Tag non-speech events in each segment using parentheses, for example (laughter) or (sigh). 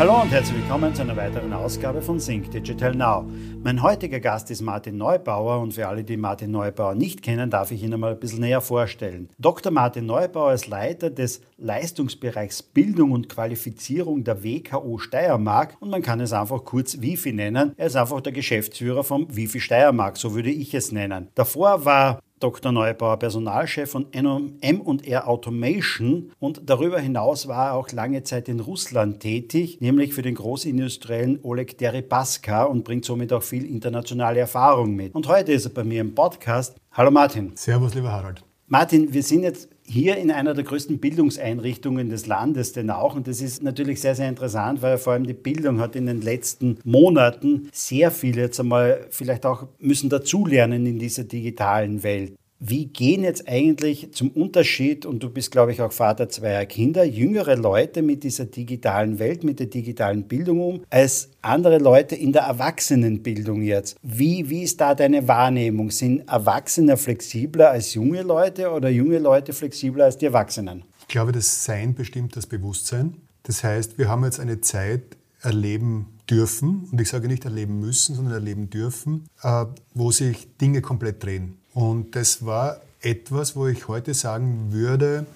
Hallo und herzlich willkommen zu einer weiteren Ausgabe von Sync Digital Now. Mein heutiger Gast ist Martin Neubauer und für alle, die Martin Neubauer nicht kennen, darf ich ihn einmal ein bisschen näher vorstellen. Dr. Martin Neubauer ist Leiter des Leistungsbereichs Bildung und Qualifizierung der WKO Steiermark und man kann es einfach kurz Wifi nennen. Er ist einfach der Geschäftsführer vom Wifi Steiermark, so würde ich es nennen. Davor war Dr. Neubauer, Personalchef von M&R Automation und darüber hinaus war er auch lange Zeit in Russland tätig, nämlich für den Großindustriellen Oleg Deripaska und bringt somit auch viel internationale Erfahrung mit. Und heute ist er bei mir im Podcast. Hallo Martin. Servus, lieber Harald. Martin, wir sind jetzt hier in einer der größten Bildungseinrichtungen des Landes denn auch. Und das ist natürlich sehr, sehr interessant, weil vor allem die Bildung hat in den letzten Monaten sehr viel jetzt einmal vielleicht auch müssen dazulernen in dieser digitalen Welt. Wie gehen jetzt eigentlich zum Unterschied, und du bist, glaube ich, auch Vater zweier Kinder, jüngere Leute mit dieser digitalen Welt, mit der digitalen Bildung um, als andere Leute in der Erwachsenenbildung jetzt? Wie, wie ist da deine Wahrnehmung? Sind Erwachsene flexibler als junge Leute oder junge Leute flexibler als die Erwachsenen? Ich glaube, das Sein bestimmt das Bewusstsein. Das heißt, wir haben jetzt eine Zeit erleben dürfen, und ich sage nicht erleben müssen, sondern erleben dürfen, äh, wo sich Dinge komplett drehen. Und das war etwas, wo ich heute sagen würde,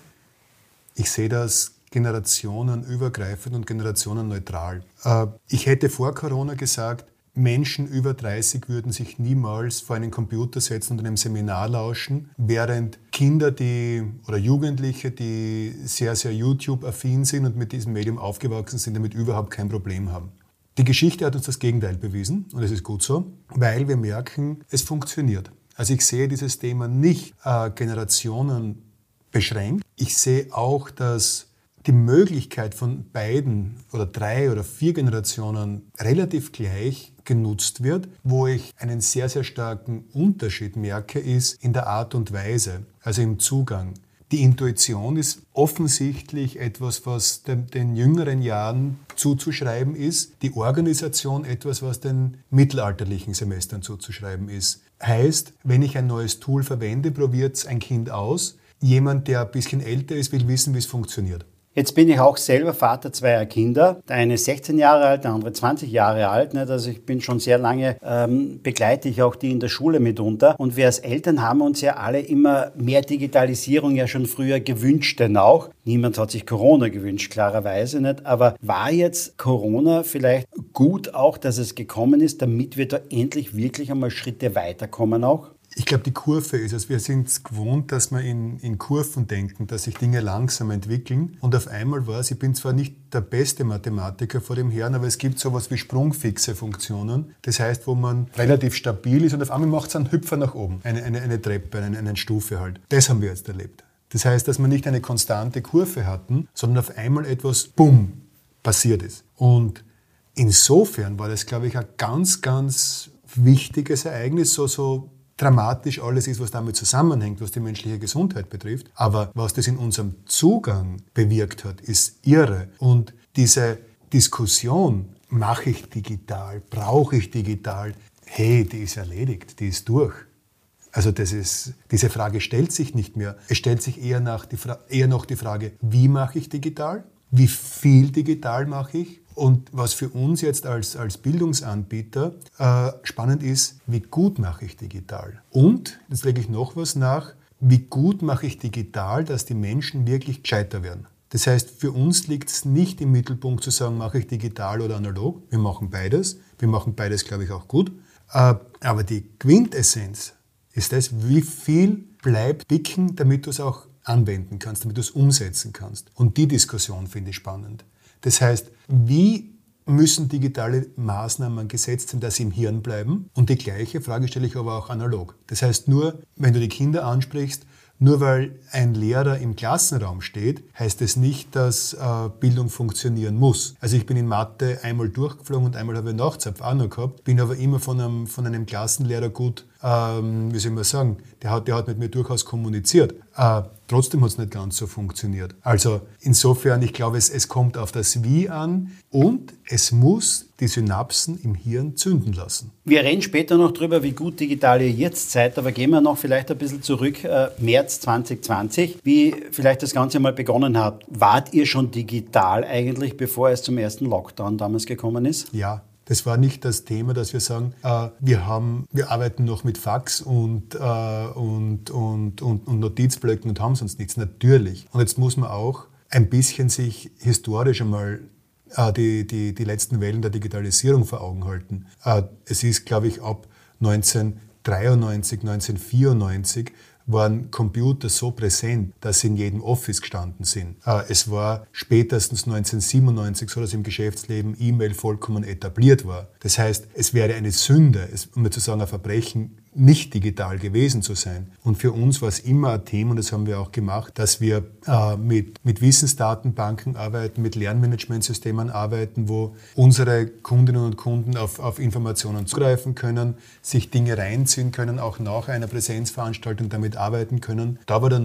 ich sehe das generationenübergreifend und generationenneutral. Äh, ich hätte vor Corona gesagt, Menschen über 30 würden sich niemals vor einen Computer setzen und einem Seminar lauschen, während Kinder, die oder Jugendliche, die sehr, sehr YouTube-affin sind und mit diesem Medium aufgewachsen sind, damit überhaupt kein Problem haben. Die Geschichte hat uns das Gegenteil bewiesen und es ist gut so, weil wir merken, es funktioniert. Also ich sehe dieses Thema nicht äh, Generationen beschränkt. Ich sehe auch, dass die Möglichkeit von beiden oder drei oder vier Generationen relativ gleich genutzt wird. Wo ich einen sehr, sehr starken Unterschied merke, ist in der Art und Weise, also im Zugang. Die Intuition ist offensichtlich etwas, was den, den, jüngeren Jahren zuzuschreiben ist. Die Organisation etwas, was den mittelalterlichen Semestern zuzuschreiben ist. Heißt, wenn ich ein neues Tool verwende, probiert es ein Kind aus. Jemand, der ein bisschen älter ist, will wissen, wie es funktioniert. Jetzt bin ich auch selber Vater zweier Kinder. Der eine ist 16 Jahre alt, der andere 20 Jahre alt. Nicht? Also ich bin schon sehr lange, ähm, begleite ich auch die in der Schule mitunter. Und wir als Eltern haben uns ja alle immer mehr Digitalisierung ja schon früher gewünscht, denn auch. Niemand hat sich Corona gewünscht, klarerweise nicht. Aber war jetzt Corona vielleicht gut auch, dass es gekommen ist, damit wir da endlich wirklich einmal Schritte weiterkommen auch? Ich glaube, die Kurve ist es. Wir sind es gewohnt, dass wir in, in Kurven denken, dass sich Dinge langsam entwickeln. Und auf einmal war es, ich bin zwar nicht der beste Mathematiker vor dem Herrn, aber es gibt sowas wie sprungfixe Funktionen. Das heißt, wo man relativ stabil ist und auf einmal macht es einen Hüpfer nach oben. Eine, eine, eine Treppe, eine, eine Stufe halt. Das haben wir jetzt erlebt. Das heißt, dass wir nicht eine konstante Kurve hatten, sondern auf einmal etwas, bumm, passiert ist. Und insofern war das, glaube ich, ein ganz, ganz wichtiges Ereignis, so, so dramatisch alles ist, was damit zusammenhängt, was die menschliche Gesundheit betrifft. Aber was das in unserem Zugang bewirkt hat, ist irre. Und diese Diskussion, mache ich digital, brauche ich digital, hey, die ist erledigt, die ist durch. Also das ist, diese Frage stellt sich nicht mehr. Es stellt sich eher, nach die, eher noch die Frage, wie mache ich digital? Wie viel digital mache ich? Und was für uns jetzt als, als Bildungsanbieter äh, spannend ist, wie gut mache ich digital? Und, jetzt lege ich noch was nach, wie gut mache ich digital, dass die Menschen wirklich gescheiter werden? Das heißt, für uns liegt es nicht im Mittelpunkt zu sagen, mache ich digital oder analog. Wir machen beides. Wir machen beides, glaube ich, auch gut. Äh, aber die Quintessenz ist das, wie viel bleibt dicken, damit du es auch anwenden kannst, damit du es umsetzen kannst. Und die Diskussion finde ich spannend. Das heißt, wie müssen digitale Maßnahmen gesetzt sein, dass sie im Hirn bleiben? Und die gleiche Frage stelle ich aber auch analog. Das heißt, nur wenn du die Kinder ansprichst, nur weil ein Lehrer im Klassenraum steht, heißt es nicht, dass äh, Bildung funktionieren muss. Also ich bin in Mathe einmal durchgeflogen und einmal habe ich Nachzapf auch noch gehabt, bin aber immer von einem, von einem Klassenlehrer gut ähm, wie soll man sagen, der hat, der hat mit mir durchaus kommuniziert. Äh, trotzdem hat es nicht ganz so funktioniert. Also insofern, ich glaube, es, es kommt auf das Wie an und es muss die Synapsen im Hirn zünden lassen. Wir reden später noch darüber, wie gut digital ihr jetzt seid, aber gehen wir noch vielleicht ein bisschen zurück, äh, März 2020, wie vielleicht das Ganze mal begonnen hat. Wart ihr schon digital eigentlich, bevor es zum ersten Lockdown damals gekommen ist? Ja, das war nicht das Thema, dass wir sagen, äh, wir, haben, wir arbeiten noch mit Fax und, äh, und, und, und, und Notizblöcken und haben sonst nichts. Natürlich. Und jetzt muss man auch ein bisschen sich historisch einmal äh, die, die, die letzten Wellen der Digitalisierung vor Augen halten. Äh, es ist, glaube ich, ab 1993, 1994 waren Computer so präsent, dass sie in jedem Office gestanden sind. Äh, es war spätestens 1997 so, dass im Geschäftsleben E-Mail vollkommen etabliert war. Das heißt, es wäre eine Sünde, um nicht zu sagen ein Verbrechen, nicht digital gewesen zu sein. Und für uns war es immer ein Thema, und das haben wir auch gemacht, dass wir äh, mit, mit Wissensdatenbanken arbeiten, mit Lernmanagementsystemen arbeiten, wo unsere Kundinnen und Kunden auf, auf Informationen zugreifen können, sich Dinge reinziehen können, auch nach einer Präsenzveranstaltung damit arbeiten können. Da war der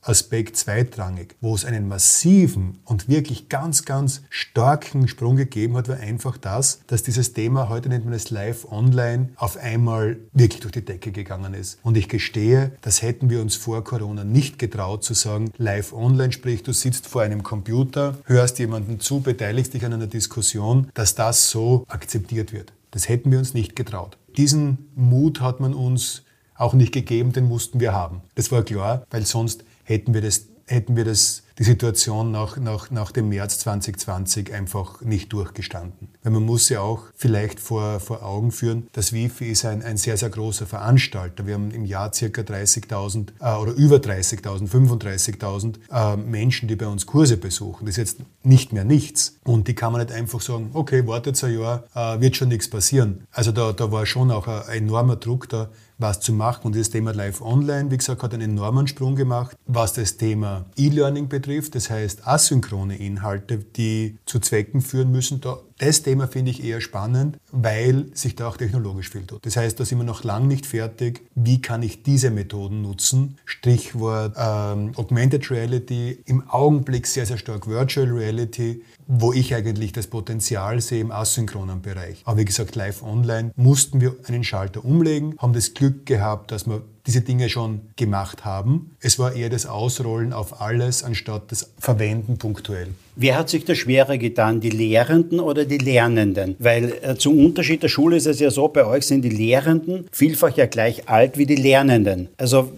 Neuigkeitsaspekt zweitrangig. Wo es einen massiven und wirklich ganz, ganz starken Sprung gegeben hat, war einfach das, dass dieses Thema, heute nennt man es live online, auf einmal wirklich durch die Decke gegangen ist. Und ich gestehe, das hätten wir uns vor Corona nicht getraut zu sagen, live online, sprich du sitzt vor einem Computer, hörst jemanden zu, beteiligst dich an einer Diskussion, dass das so akzeptiert wird. Das hätten wir uns nicht getraut. Diesen Mut hat man uns auch nicht gegeben, den mussten wir haben. Das war klar, weil sonst hätten wir das, hätten wir das die Situation nach, nach, nach dem März 2020 einfach nicht durchgestanden. Weil man muss ja auch vielleicht vor, vor Augen führen, das Wifi ist ein, ein sehr, sehr großer Veranstalter. Wir haben im Jahr circa 30.000 äh, oder über 30.000, 35.000 äh, Menschen, die bei uns Kurse besuchen. Das ist jetzt nicht mehr nichts. Und die kann man nicht einfach sagen, okay, wartet ein Jahr, äh, wird schon nichts passieren. Also da, da war schon auch ein enormer Druck da, was zu machen. Und das Thema Live Online, wie gesagt, hat einen enormen Sprung gemacht. Was das Thema E-Learning betrifft, betrifft, das heißt asynchrone Inhalte, die zu Zwecken führen müssen, da, das Thema finde ich eher spannend, weil sich da auch technologisch viel tut. Das heißt, da sind wir noch lange nicht fertig. Wie kann ich diese Methoden nutzen? Stichwort ähm, Augmented Reality, im Augenblick sehr, sehr stark Virtual Reality, wo ich eigentlich das Potenzial sehe im asynchronen Bereich. Aber wie gesagt, live online mussten wir einen Schalter umlegen, haben das Glück gehabt, dass wir diese Dinge schon gemacht haben. Es war eher das Ausrollen auf alles anstatt das Verwenden punktuell. Wer hat sich da schwerer getan, die Lehrenden oder die Lernenden? Weil äh, zum Unterschied der Schule ist es ja so, bei euch sind die Lehrenden vielfach ja gleich alt wie die Lernenden. Also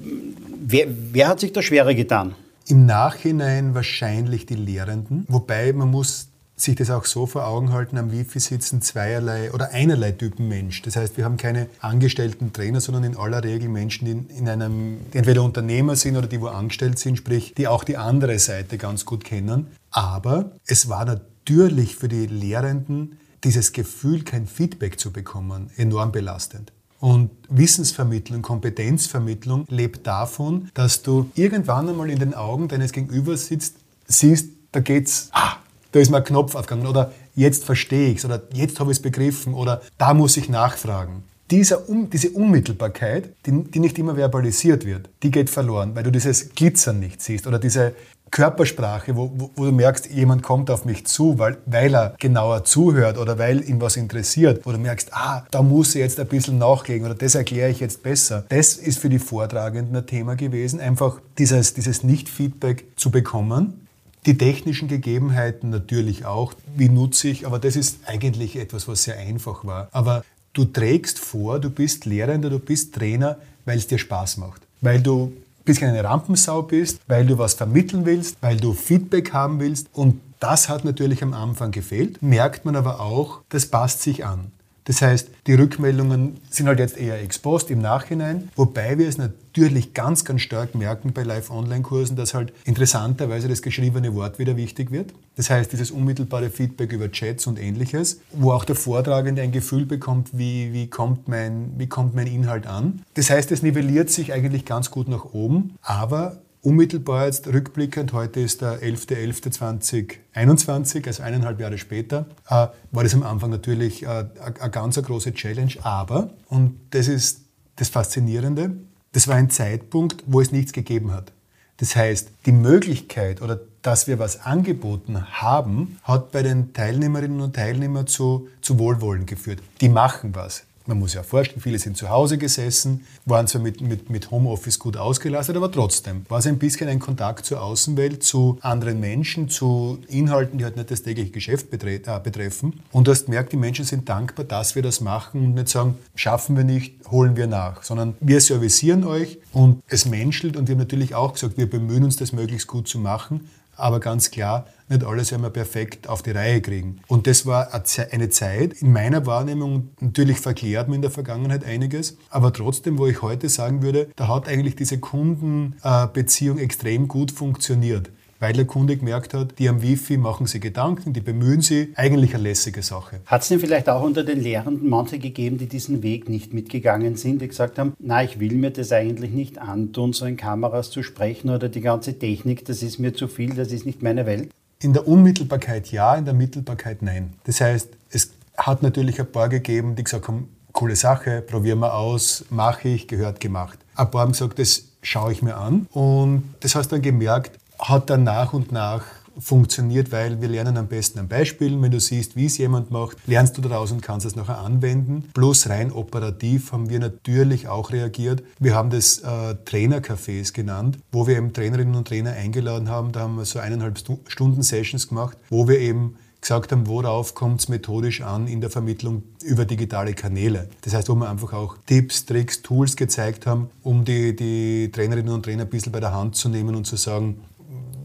wer, wer hat sich da schwerer getan? Im Nachhinein wahrscheinlich die Lehrenden, wobei man muss sich das auch so vor Augen halten, am Wifi sitzen zweierlei oder einerlei Typen Mensch. Das heißt, wir haben keine angestellten Trainer, sondern in aller Regel Menschen, die in einem, die entweder Unternehmer sind oder die wo angestellt sind, sprich, die auch die andere Seite ganz gut kennen. Aber es war natürlich für die Lehrenden dieses Gefühl, kein Feedback zu bekommen, enorm belastend. Und Wissensvermittlung, Kompetenzvermittlung lebt davon, dass du irgendwann einmal in den Augen deines Gegenübers sitzt, siehst, da geht's, ah, da ist mir ein Knopf aufgegangen oder jetzt verstehe ich es oder jetzt habe ich es begriffen oder da muss ich nachfragen. Dieser, um, diese Unmittelbarkeit, die, die nicht immer verbalisiert wird, die geht verloren, weil du dieses Glitzern nicht siehst oder diese Körpersprache, wo, wo, wo, du merkst, jemand kommt auf mich zu, weil, weil er genauer zuhört oder weil ihn was interessiert. Wo du merkst, ah, da muss ich jetzt ein bisschen nachlegen oder das erkläre ich jetzt besser. Das ist für die Vortragenden ein Thema gewesen, einfach dieses, dieses Nicht-Feedback zu bekommen die technischen Gegebenheiten natürlich auch, wie nutze ich, aber das ist eigentlich etwas, was sehr einfach war. Aber du trägst vor, du bist Lehrender, du bist Trainer, weil es dir Spaß macht. Weil du ein bisschen eine Rampensau bist, weil du was vermitteln willst, weil du Feedback haben willst. Und das hat natürlich am Anfang gefehlt, merkt man aber auch, das passt sich an. Das heißt, die Rückmeldungen sind halt jetzt eher exposed im Nachhinein, wobei wir es natürlich ganz, ganz stark merken bei Live-Online-Kursen, dass halt interessanterweise das geschriebene Wort wieder wichtig wird. Das heißt, dieses unmittelbare Feedback über Chats und ähnliches, wo auch der Vortragende ein Gefühl bekommt, wie, wie, kommt, mein, wie kommt mein Inhalt an. Das heißt, es nivelliert sich eigentlich ganz gut nach oben, aber Unmittelbar jetzt rückblickend, heute ist der 11.11.2021, also eineinhalb Jahre später, äh, war das am Anfang natürlich äh, eine ganz große Challenge. Aber, und das ist das Faszinierende, das war ein Zeitpunkt, wo es nichts gegeben hat. Das heißt, die Möglichkeit oder dass wir was angeboten haben, hat bei den Teilnehmerinnen und Teilnehmern zu, zu Wohlwollen geführt. Die machen was. Man muss ja vorstellen, viele sind zu Hause gesessen, waren zwar mit, mit, mit Homeoffice gut ausgelastet, aber trotzdem war es ein bisschen ein Kontakt zur Außenwelt, zu anderen Menschen, zu Inhalten, die halt nicht das tägliche Geschäft äh, betreffen. Und du hast gemerkt, die Menschen sind dankbar, dass wir das machen und nicht sagen, schaffen wir nicht, holen wir nach, sondern wir servicieren euch und es menschelt und wir haben natürlich auch gesagt, wir bemühen uns, das möglichst gut zu machen, aber ganz klar, nicht alles werden wir perfekt auf die Reihe kriegen. Und das war eine Zeit, in meiner Wahrnehmung, natürlich verklärt mir in der Vergangenheit einiges, aber trotzdem, wo ich heute sagen würde, da hat eigentlich diese Kundenbeziehung extrem gut funktioniert weil der Kunde gemerkt hat, die am Wifi machen sie Gedanken, die bemühen sie, eigentlich eine lässige Sache. Hat es denn vielleicht auch unter den Lehrenden manche gegeben, die diesen Weg nicht mitgegangen sind, die gesagt haben, na, ich will mir das eigentlich nicht antun, so in Kameras zu sprechen oder die ganze Technik, das ist mir zu viel, das ist nicht meine Welt? In der Unmittelbarkeit ja, in der Mittelbarkeit nein. Das heißt, es hat natürlich ein paar gegeben, die gesagt haben, coole Sache, probieren wir aus, mache ich, gehört gemacht. Ein paar haben gesagt, das schaue ich mir an. Und das hast du dann gemerkt, hat dann nach und nach funktioniert, weil wir lernen am besten an Beispielen. Wenn du siehst, wie es jemand macht, lernst du daraus und kannst es nachher anwenden. Plus rein operativ haben wir natürlich auch reagiert. Wir haben das äh, Trainercafés genannt, wo wir eben Trainerinnen und Trainer eingeladen haben. Da haben wir so eineinhalb Stunden Sessions gemacht, wo wir eben gesagt haben, worauf kommt es methodisch an in der Vermittlung über digitale Kanäle. Das heißt, wo wir einfach auch Tipps, Tricks, Tools gezeigt haben, um die, die Trainerinnen und Trainer ein bisschen bei der Hand zu nehmen und zu sagen,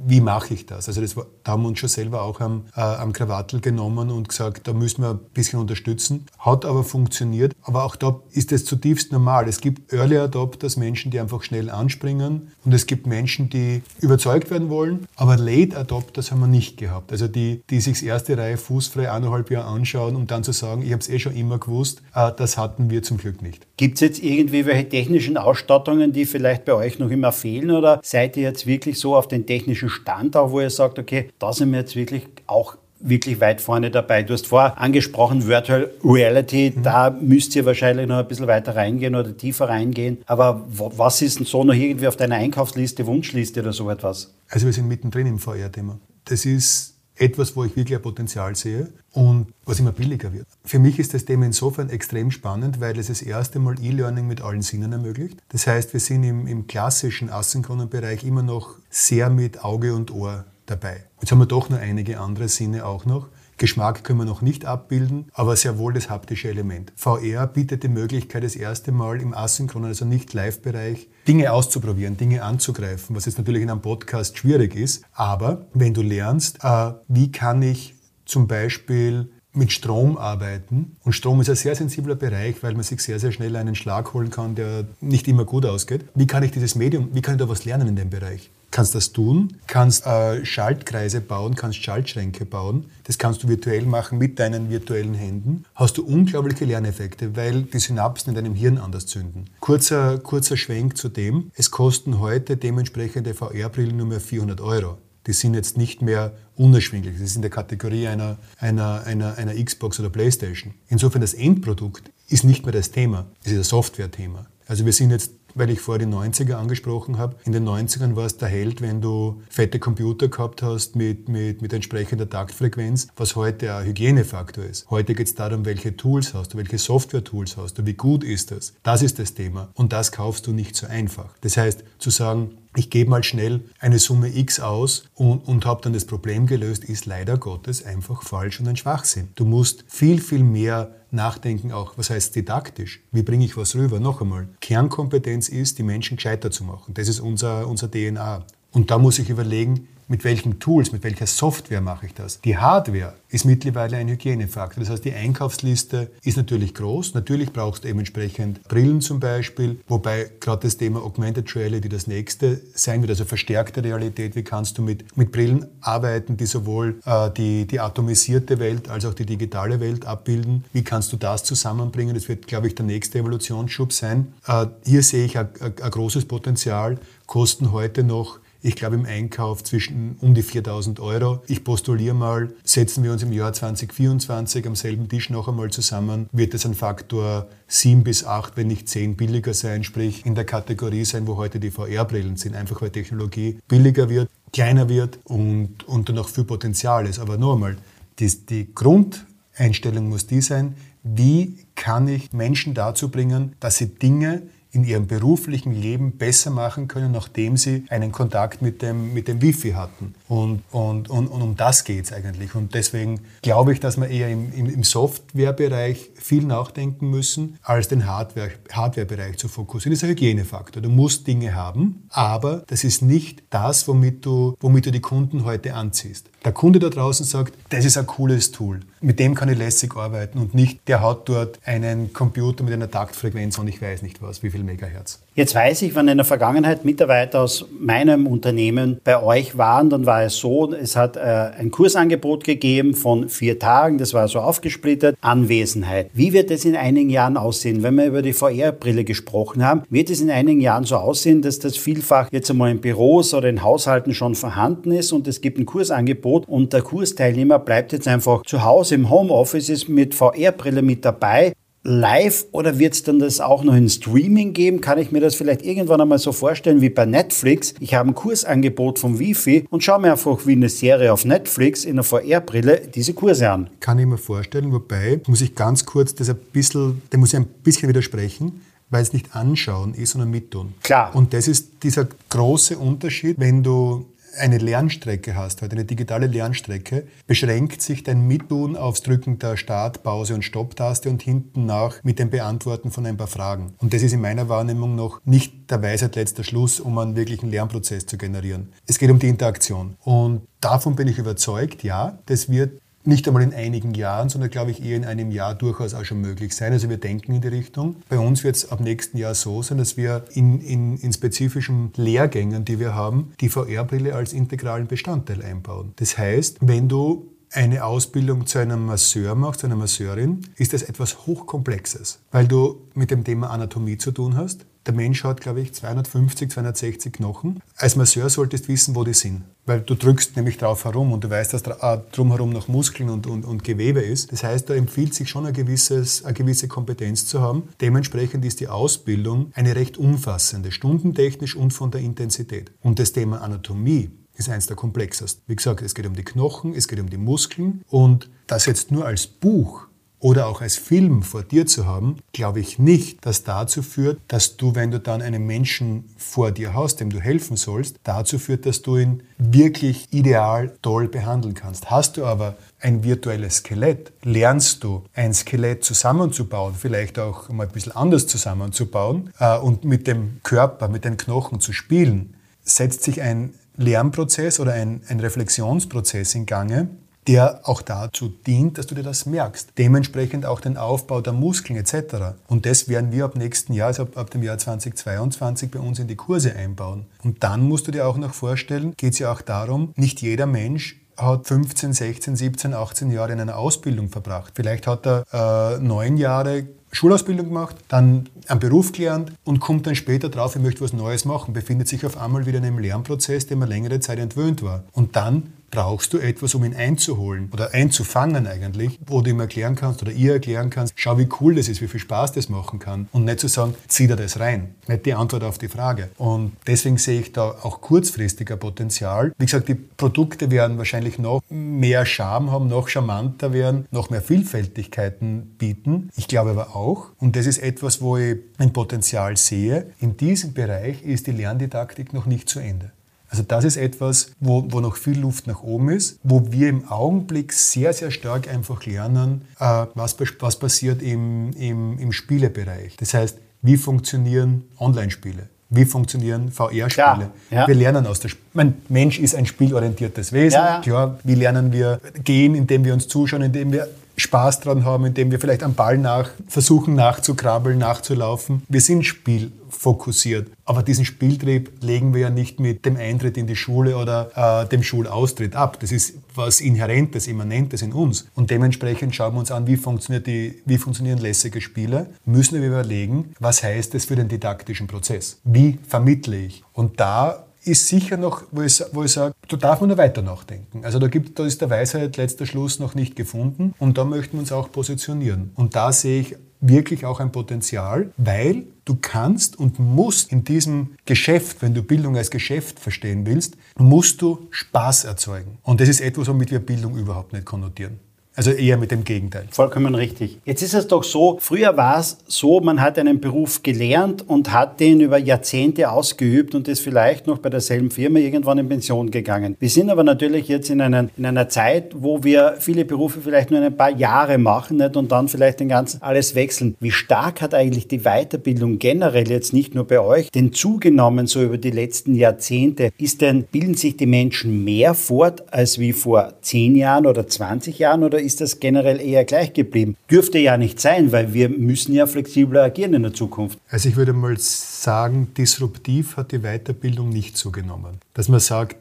wie mache ich das? Also das haben wir uns schon selber auch am, äh, am Krawattel genommen und gesagt, da müssen wir ein bisschen unterstützen. Hat aber funktioniert. Aber auch da ist es zutiefst normal. Es gibt Early Adopters, Menschen, die einfach schnell anspringen. Und es gibt Menschen, die überzeugt werden wollen. Aber Late Adopters haben wir nicht gehabt. Also die, die sich erste Reihe fußfrei eineinhalb Jahre anschauen und dann zu sagen, ich habe es eh schon immer gewusst, äh, das hatten wir zum Glück nicht. Gibt es jetzt irgendwie welche technischen Ausstattungen, die vielleicht bei euch noch immer fehlen? Oder seid ihr jetzt wirklich so auf den technischen Stand, auch wo ihr sagt, okay, da sind wir jetzt wirklich auch wirklich weit vorne dabei. Du hast vorher angesprochen, Virtual Reality, mhm. da müsst ihr wahrscheinlich noch ein bisschen weiter reingehen oder tiefer reingehen. Aber was ist denn so noch irgendwie auf deiner Einkaufsliste, Wunschliste oder so etwas? Also wir sind mittendrin im VR-Thema. Das ist etwas, wo ich wirklich ein Potenzial sehe und was immer billiger wird. Für mich ist das Thema insofern extrem spannend, weil es das erste Mal E-Learning mit allen Sinnen ermöglicht. Das heißt, wir sind im, im klassischen asynchronen Bereich immer noch sehr mit Auge und Ohr dabei. Jetzt haben wir doch noch einige andere Sinne auch noch. Geschmack können wir noch nicht abbilden, aber sehr wohl das haptische Element. VR bietet die Möglichkeit, das erste Mal im asynchronen, also nicht Live-Bereich, Dinge auszuprobieren, Dinge anzugreifen, was jetzt natürlich in einem Podcast schwierig ist. Aber wenn du lernst, äh, wie kann ich zum Beispiel mit Strom arbeiten. Und Strom ist ein sehr sensibler Bereich, weil man sich sehr, sehr schnell einen Schlag holen kann, der nicht immer gut ausgeht. Wie kann ich dieses Medium, wie kann ich da was lernen in dem Bereich? Kannst das tun, kannst äh, Schaltkreise bauen, kannst Schaltschränke bauen. Das kannst du virtuell machen mit deinen virtuellen Händen. Hast du unglaubliche Lerneffekte, weil die Synapsen in deinem Hirn anders zünden. Kurzer, kurzer Schwenk zu dem. Es kosten heute dementsprechende VR-Brillen nur mehr 400 Euro. Die sind jetzt nicht mehr unerschwinglich. Das ist in der Kategorie einer, einer, einer, einer Xbox oder Playstation. Insofern das Endprodukt ist nicht mehr das Thema. Es ist ein Software-Thema. Also wir sind jetzt weil ich vorher die 90er angesprochen habe. In den 90ern war es der Held, wenn du fette Computer gehabt hast mit, mit, mit entsprechender Taktfrequenz, was heute ein Hygienefaktor ist. Heute geht es darum, welche Tools hast du, welche Software-Tools hast du, wie gut ist das. Das ist das Thema. Und das kaufst du nicht so einfach. Das heißt, zu sagen, ich gebe mal schnell eine Summe X aus und, und habe dann das Problem gelöst, ist leider Gottes einfach falsch und ein Schwachsinn. Du musst viel, viel mehr nachdenken, auch was heißt didaktisch. Wie bringe ich was rüber? Noch einmal, Kernkompetenz ist, die Menschen gescheiter zu machen. Das ist unser, unser DNA. Und da muss ich überlegen, mit welchen Tools, mit welcher Software mache ich das. Die Hardware ist mittlerweile ein Hygienefaktor. Das heißt, die Einkaufsliste ist natürlich groß. Natürlich brauchst du eben entsprechend Brillen zum Beispiel, wobei gerade das Thema Augmented Reality das nächste sein wird, also verstärkte Realität. Wie kannst du mit, mit Brillen arbeiten, die sowohl äh, die, die atomisierte Welt als auch die digitale Welt abbilden? Wie kannst du das zusammenbringen? Das wird, glaube ich, der nächste Evolutionsschub sein. Äh, hier sehe ich ein großes Potenzial, kosten heute noch Ich glaube im Einkauf zwischen um die 4000 Euro. Ich postuliere mal, setzen wir uns im Jahr 2024 am selben Tisch noch einmal zusammen, wird es ein Faktor 7 bis 8, wenn nicht 10 billiger sein, sprich in der Kategorie sein, wo heute die VR-Brillen sind, einfach weil Technologie billiger wird, kleiner wird und, und noch viel Potenzial ist. Aber nur einmal, die, die Grundeinstellung muss die sein, wie kann ich Menschen dazu bringen, dass sie Dinge in ihrem beruflichen Leben besser machen können, nachdem sie einen Kontakt mit dem, mit dem Wifi hatten. Und, und, und, und um das geht es eigentlich. Und deswegen glaube ich, dass wir eher im, im, im Softwarebereich viel nachdenken müssen, als den Hardware, Hardwarebereich zu fokussieren. Das ist ein Hygienefaktor. Du musst Dinge haben, aber das ist nicht das, womit du, womit du die Kunden heute anziehst. Der Kunde da draußen sagt, das ist ein cooles Tool, mit dem kann ich lässig arbeiten und nicht, der hat dort einen Computer mit einer Taktfrequenz und ich weiß nicht was, wie viel Megahertz. Jetzt weiß ich, wenn in der Vergangenheit Mitarbeiter aus meinem Unternehmen bei euch waren, dann war es so, es hat äh, ein Kursangebot gegeben von vier Tagen, das war so aufgesplittert, Anwesenheit. Wie wird es in einigen Jahren aussehen? Wenn wir über die VR-Brille gesprochen haben, wird es in einigen Jahren so aussehen, dass das vielfach jetzt einmal in Büros oder in Haushalten schon vorhanden ist und es gibt ein Kursangebot und der Kursteilnehmer bleibt jetzt einfach zu Hause im Homeoffice, ist mit VR-Brille mit dabei live oder wird es dann das auch noch in Streaming geben? Kann ich mir das vielleicht irgendwann einmal so vorstellen wie bei Netflix? Ich habe ein Kursangebot vom Wifi und schaue mir einfach wie eine Serie auf Netflix in einer VR-Brille diese Kurse an. Kann ich mir vorstellen, wobei muss ich ganz kurz das ein bisschen, dem muss ich ein bisschen widersprechen weil es nicht anschauen ist, sondern mittun. Klar. Und das ist dieser große Unterschied, wenn du eine Lernstrecke hast, heute eine digitale Lernstrecke, beschränkt sich dein Mittun aufs Drücken der Start-, Pause- und Stopptaste und hinten nach mit dem Beantworten von ein paar Fragen. Und das ist in meiner Wahrnehmung noch nicht der Weisheit letzter Schluss, um einen wirklichen Lernprozess zu generieren. Es geht um die Interaktion. Und davon bin ich überzeugt, ja, das wird nicht einmal in einigen Jahren, sondern glaube ich eher in einem Jahr durchaus auch schon möglich sein. Also wir denken in die Richtung. Bei uns wird es ab nächsten Jahr so sein, dass wir in, in, in spezifischen Lehrgängen, die wir haben, die VR-Brille als integralen Bestandteil einbauen. Das heißt, wenn du eine Ausbildung zu einem Masseur machst, zu einer Masseurin, ist das etwas Hochkomplexes, weil du mit dem Thema Anatomie zu tun hast. Der Mensch hat, glaube ich, 250, 260 Knochen. Als Masseur solltest du wissen, wo die sind. Weil du drückst nämlich drauf herum und du weißt, dass da drumherum noch Muskeln und, und, und Gewebe ist. Das heißt, da empfiehlt sich schon ein gewisses, eine gewisse Kompetenz zu haben. Dementsprechend ist die Ausbildung eine recht umfassende, stundentechnisch und von der Intensität. Und das Thema Anatomie ist eins der komplexesten. Wie gesagt, es geht um die Knochen, es geht um die Muskeln und das jetzt nur als Buch oder auch als Film vor dir zu haben, glaube ich nicht, dass dazu führt, dass du, wenn du dann einen Menschen vor dir hast, dem du helfen sollst, dazu führt, dass du ihn wirklich ideal toll behandeln kannst. Hast du aber ein virtuelles Skelett, lernst du ein Skelett zusammenzubauen, vielleicht auch mal ein bisschen anders zusammenzubauen äh, und mit dem Körper, mit den Knochen zu spielen, setzt sich ein Lernprozess oder ein, ein Reflexionsprozess in Gange, der auch dazu dient, dass du dir das merkst. Dementsprechend auch den Aufbau der Muskeln etc. Und das werden wir ab nächsten Jahr, also ab, dem Jahr 2022 bei uns in die Kurse einbauen. Und dann musst du dir auch noch vorstellen, geht es ja auch darum, nicht jeder Mensch hat 15, 16, 17, 18 Jahre in einer Ausbildung verbracht. Vielleicht hat er äh, neun Jahre Schulausbildung gemacht, dann einen Beruf gelernt und kommt dann später drauf, er möchte was Neues machen, befindet sich auf einmal wieder in einem Lernprozess, dem er längere Zeit entwöhnt war. Und dann brauchst du etwas, um ihn einzuholen oder einzufangen eigentlich, wo du ihm erklären kannst oder ihr erklären kannst, schau, wie cool das ist, wie viel Spaß das machen kann und nicht zu sagen, zieh dir das rein. Nicht die Antwort auf die Frage. Und deswegen sehe ich da auch kurzfristiger Potenzial. Wie gesagt, die Produkte werden wahrscheinlich noch mehr Charme haben, noch charmanter werden, noch mehr Vielfältigkeiten bieten. Ich glaube aber auch, und das ist etwas, wo ich ein Potenzial sehe, in diesem Bereich ist die Lerndidaktik noch nicht zu Ende. Also das ist etwas, wo, wo noch viel Luft nach oben ist, wo wir im Augenblick sehr, sehr stark einfach lernen, äh, was, was passiert im, im, im Spielebereich. Das heißt, wie funktionieren Online-Spiele? Wie funktionieren VR-Spiele? Ja. Wir lernen aus der Sp mein Mensch ist ein spielorientiertes Wesen. Ja, ja. Klar, wie lernen wir gehen, indem wir uns zuschauen, indem wir Spaß dran haben, indem wir vielleicht am Ball nach versuchen nachzukrabbeln, nachzulaufen. Wir sind spielfokussiert. Aber diesen Spieltrieb legen wir ja nicht mit dem Eintritt in die Schule oder äh, dem Schulaustritt ab. Das ist was Inhärentes, Immanentes in uns. Und dementsprechend schauen wir uns an, wie, funktioniert die, wie funktionieren lässige Spiele. Müssen wir überlegen, was heißt es für den didaktischen Prozess? Wie vermittle ich? Und da ist sicher noch, wo ich, wo ich sage, da darf man nur weiter nachdenken. Also da, gibt, da ist der Weisheit letzter Schluss noch nicht gefunden und da möchten wir uns auch positionieren. Und da sehe ich wirklich auch ein Potenzial, weil du kannst und musst in diesem Geschäft, wenn du Bildung als Geschäft verstehen willst, musst du Spaß erzeugen. Und das ist etwas, womit wir Bildung überhaupt nicht konnotieren. Also eher mit dem Gegenteil. Vollkommen richtig. Jetzt ist es doch so, früher war es so, man hat einen Beruf gelernt und hat den über Jahrzehnte ausgeübt und ist vielleicht noch bei derselben Firma irgendwann in Pension gegangen. Wir sind aber natürlich jetzt in, einen, in einer Zeit, wo wir viele Berufe vielleicht nur ein paar Jahre machen nicht? und dann vielleicht den ganzen alles wechseln. Wie stark hat eigentlich die Weiterbildung generell jetzt nicht nur bei euch denn zugenommen so über die letzten Jahrzehnte? Ist denn, bilden sich die Menschen mehr fort als wie vor 10 Jahren oder 20 Jahren oder ist das generell eher gleich geblieben? Dürfte ja nicht sein, weil wir müssen ja flexibler agieren in der Zukunft. Also ich würde mal sagen, disruptiv hat die Weiterbildung nicht zugenommen. Dass man sagt,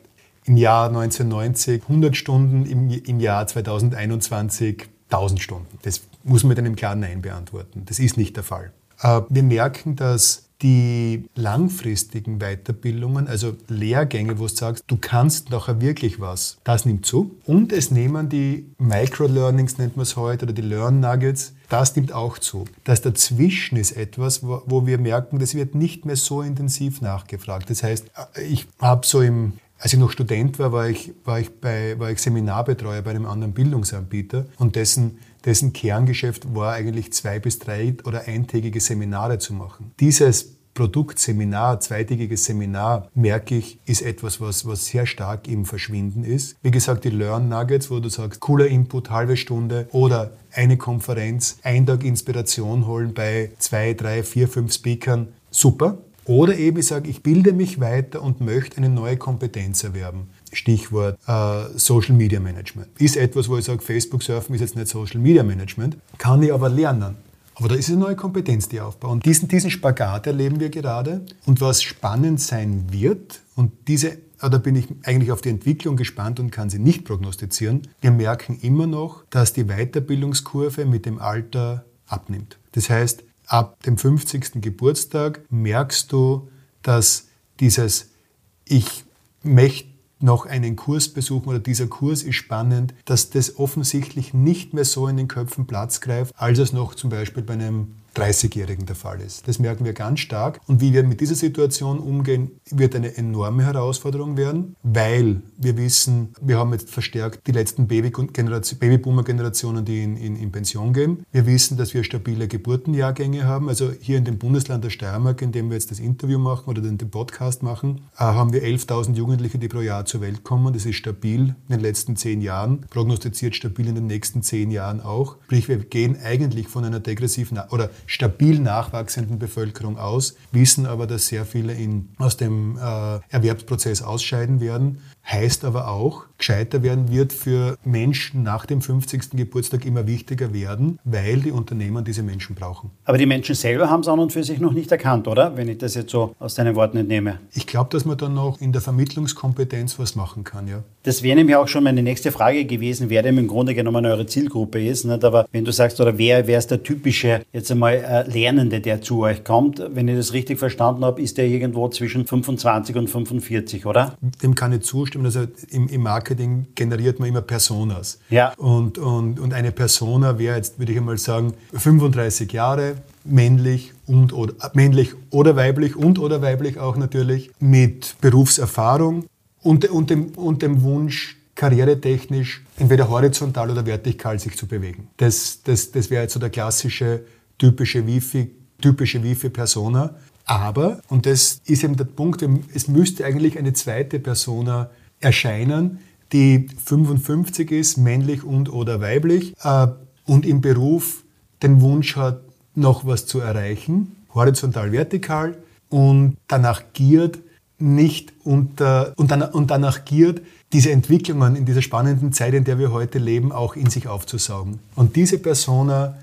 im Jahr 1990 100 Stunden, im, im Jahr 2021 1000 Stunden. Das muss man mit einem klaren Nein beantworten. Das ist nicht der Fall. Äh, wir merken, dass die langfristigen Weiterbildungen, also Lehrgänge, wo du sagst, du kannst nachher wirklich was, das nimmt zu. Und es nehmen die Microlearnings, nennt man es heute, oder die Learn Nuggets, das nimmt auch zu. Das dazwischen ist etwas, wo, wo wir merken, das wird nicht mehr so intensiv nachgefragt. Das heißt, ich habe so im als ich noch Student war, war ich, war ich, bei, war ich Seminarbetreuer bei einem anderen Bildungsanbieter und dessen dessen Kerngeschäft war eigentlich zwei bis drei oder eintägige Seminare zu machen. Dieses Produktseminar, zweitägiges Seminar, merke ich, ist etwas, was, was sehr stark im Verschwinden ist. Wie gesagt, die Learn Nuggets, wo du sagst, cooler Input, halbe Stunde oder eine Konferenz, ein Tag Inspiration holen bei zwei, drei, vier, fünf Speakern, super. Oder eben ich sage, ich bilde mich weiter und möchte eine neue Kompetenz erwerben. Stichwort äh, Social Media Management. Ist etwas, wo ich sage, Facebook surfen ist jetzt nicht Social Media Management, kann ich aber lernen. Aber da ist eine neue Kompetenz, die aufbaut. Und diesen, diesen Spagat erleben wir gerade. Und was spannend sein wird, und diese, ah, da bin ich eigentlich auf die Entwicklung gespannt und kann sie nicht prognostizieren, wir merken immer noch, dass die Weiterbildungskurve mit dem Alter abnimmt. Das heißt, ab dem 50. Geburtstag merkst du, dass dieses Ich möchte noch einen Kurs besuchen oder dieser Kurs ist spannend, dass das offensichtlich nicht mehr so in den Köpfen Platz greift, als es noch zum Beispiel bei einem 30-Jährigen der Fall ist. Das merken wir ganz stark. Und wie wir mit dieser Situation umgehen, wird eine enorme Herausforderung werden, weil wir wissen, wir haben jetzt verstärkt die letzten Babyboomer-Generationen, die in, in, in, Pension gehen. Wir wissen, dass wir stabile Geburtenjahrgänge haben. Also hier in dem Bundesland der Steiermark, in dem wir jetzt das Interview machen oder den, Podcast machen, äh, haben wir 11.000 Jugendliche, die pro Jahr zur Welt kommen. Das ist stabil in den letzten zehn Jahren, prognostiziert stabil in den nächsten zehn Jahren auch. Sprich, wir gehen eigentlich von einer degressiven oder stabil nachwachsenden Bevölkerung aus, wissen aber, dass sehr viele in, aus dem äh, Erwerbsprozess ausscheiden werden. Heißt aber auch, gescheiter werden wird für Menschen nach dem 50. Geburtstag immer wichtiger werden, weil die Unternehmen diese Menschen brauchen. Aber die Menschen selber haben es an und für sich noch nicht erkannt, oder? Wenn ich das jetzt so aus deinen Worten entnehme. Ich glaube, dass man dann noch in der Vermittlungskompetenz was machen kann, ja. Das wäre nämlich auch schon meine nächste Frage gewesen, wer denn im Grunde genommen eure Zielgruppe ist. Nicht? Aber wenn du sagst, oder wer, ist der typische, jetzt einmal äh, Lernende, der zu euch kommt, wenn ich das richtig verstanden habe, ist der irgendwo zwischen 25 und 45, oder? Dem kann ich zustimmen zustimmen. Also im, im, Marketing generiert man immer Personas. Ja. Und, und, und eine Persona wäre jetzt, würde ich einmal sagen, 35 Jahre, männlich und oder männlich oder weiblich und oder weiblich auch natürlich, mit Berufserfahrung und, und, dem, und dem Wunsch, karrieretechnisch entweder horizontal oder vertikal sich zu bewegen. Das, das, das wäre jetzt so der klassische, typische Wifi, typische Wifi-Persona. Aber, und das ist eben der Punkt, es müsste eigentlich eine zweite Persona erscheinen, die 55 ist, männlich und oder weiblich äh, und im Beruf den Wunsch hat, noch was zu erreichen, horizontal, vertikal und danach giert, nicht unter, und, dann, und danach giert, diese Entwicklungen in dieser spannenden Zeit, in der wir heute leben, auch in sich aufzusaugen. Und diese Persona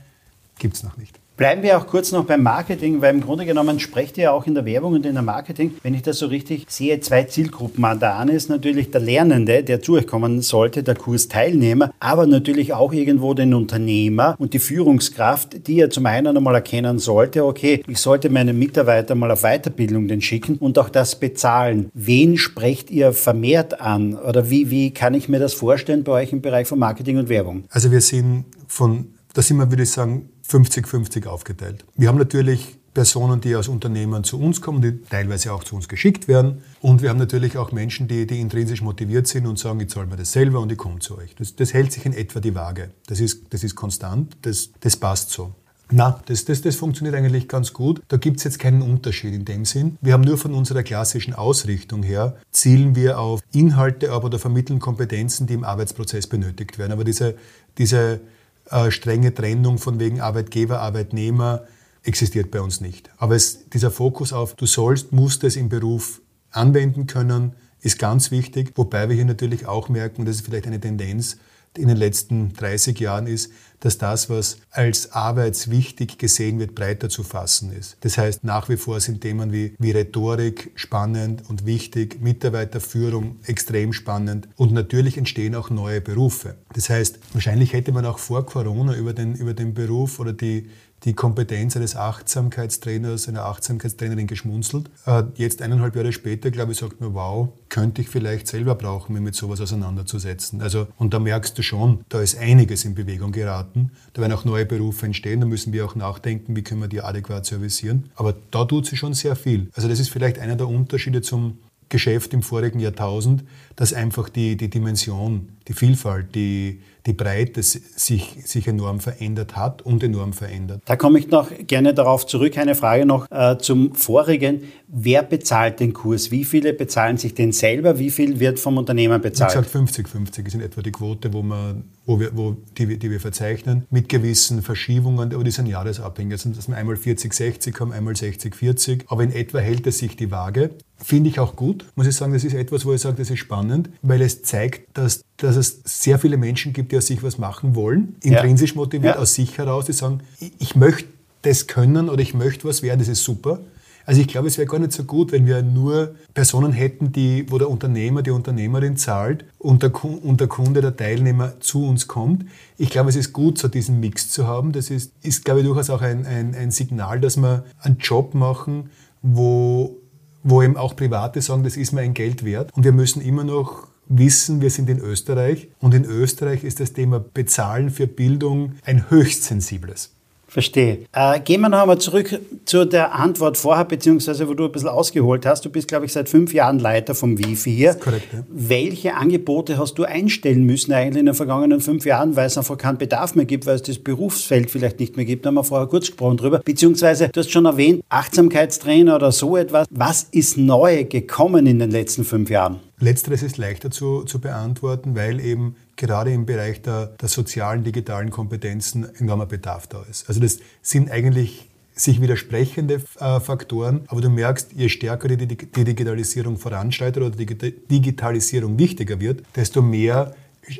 gibt es noch nicht. Bleiben wir auch kurz noch beim Marketing, weil im Grunde genommen sprecht ihr ja auch in der Werbung und in der Marketing, wenn ich das so richtig sehe, zwei Zielgruppen an. Der eine ist natürlich der Lernende, der zu euch kommen sollte, der Kursteilnehmer, aber natürlich auch irgendwo den Unternehmer und die Führungskraft, die ja zum einen einmal erkennen sollte, okay, ich sollte meine Mitarbeiter mal auf Weiterbildung den schicken und auch das bezahlen. Wen sprecht ihr vermehrt an oder wie, wie kann ich mir das vorstellen bei euch im Bereich von Marketing und Werbung? Also wir sind von, da sind wir, würde ich sagen, 50-50 aufgeteilt. Wir haben natürlich Personen, die aus Unternehmen zu uns kommen, die teilweise auch zu uns geschickt werden. Und wir haben natürlich auch Menschen, die, die intrinsisch motiviert sind und sagen, ich zahle mir das selber und ich komme zu euch. Das, das, hält sich in etwa die Waage. Das ist, das ist konstant, das, das passt so. Na, das, das, das funktioniert eigentlich ganz gut. Da gibt es jetzt keinen Unterschied in dem Sinn. Wir haben nur von unserer klassischen Ausrichtung her, zielen wir auf Inhalte aber oder vermitteln Kompetenzen, die im Arbeitsprozess benötigt werden. Aber diese, diese äh, strenge Trennung von wegen Arbeitgeber, Arbeitnehmer existiert bei uns nicht. Aber es, dieser Fokus auf, du sollst, musst es im Beruf anwenden können, ist ganz wichtig. Wobei wir hier natürlich auch merken, das ist vielleicht eine Tendenz, in den letzten 30 Jahren ist, dass das, was als arbeitswichtig gesehen wird, breiter zu fassen ist. Das heißt, nach wie vor sind Themen wie, wie Rhetorik spannend und wichtig, Mitarbeiterführung extrem spannend und natürlich entstehen auch neue Berufe. Das heißt, wahrscheinlich hätte man auch vor Corona über den, über den Beruf oder die, die Kompetenz eines Achtsamkeitstrainers, einer Achtsamkeitstrainerin geschmunzelt. Äh, jetzt eineinhalb Jahre später, glaube ich, sagt man, wow, könnte ich vielleicht selber brauchen, mich mit sowas auseinanderzusetzen. Also, und da merkst du schon, da ist einiges in Bewegung geraten. Da werden auch neue Berufe entstehen, da müssen wir auch nachdenken, wie können wir die adäquat servicieren. Aber da tut sie schon sehr viel. Also das ist vielleicht einer der Unterschiede zum Geschäft im vorigen Jahrtausend, dass einfach die, die Dimension, die Vielfalt, die, die Breite sich, sich enorm verändert hat und enorm verändert. Da komme ich noch gerne darauf zurück. Eine Frage noch äh, zum vorigen. Wer bezahlt den Kurs? Wie viele bezahlen sich den selber? Wie viel wird vom Unternehmen bezahlt? Ich sage 50-50 ist in etwa die Quote, wo, man, wo wir, wo die, die wir verzeichnen, mit gewissen Verschiebungen, aber die sind jahresabhängig. Also, dass wir einmal 40-60 haben, einmal 60-40, aber in etwa hält es sich die Waage. Finde ich auch gut, muss ich sagen, das ist etwas, wo ich sage, das ist spannend, weil es zeigt, dass, dass es sehr viele Menschen gibt, die aus sich was machen wollen, intrinsisch motiviert, ja. aus sich heraus, die sagen, ich, ich möchte das können oder ich möchte was werden, das ist super. Also ich glaube, es wäre gar nicht so gut, wenn wir nur Personen hätten, die, wo der Unternehmer, die Unternehmerin zahlt und der, und der Kunde, der Teilnehmer zu uns kommt. Ich glaube, es ist gut, so diesen Mix zu haben. Das ist, ist glaube ich, durchaus auch ein, ein, ein Signal, dass wir einen Job machen, wo, wo eben auch Private sagen, das ist mir ein Geld wert. Und wir müssen immer noch wissen, wir sind in Österreich und in Österreich ist das Thema Bezahlen für Bildung ein höchst sensibles. Verstehe. Äh, gehen wir noch einmal zurück zu der Antwort vorher, beziehungsweise wo du ein bisschen ausgeholt hast. Du bist, glaube ich, seit fünf Jahren Leiter vom Wifi hier. Korrekt, ja. Welche Angebote hast du einstellen müssen eigentlich in den vergangenen fünf Jahren, weil es einfach keinen Bedarf mehr gibt, weil es das Berufsfeld vielleicht nicht mehr gibt? Da haben wir vorher kurz gesprochen drüber. Beziehungsweise, du hast schon erwähnt, Achtsamkeitstrainer oder so etwas. Was ist neu gekommen in den letzten fünf Jahren? Letzteres ist leichter zu, zu beantworten, weil eben gerade im Bereich der, der sozialen, digitalen Kompetenzen enormer Bedarf da ist. Also das sind eigentlich sich widersprechende äh, Faktoren, aber du merkst, je stärker die, Digitalisierung voranschreitet oder die Digitalisierung wichtiger wird, desto mehr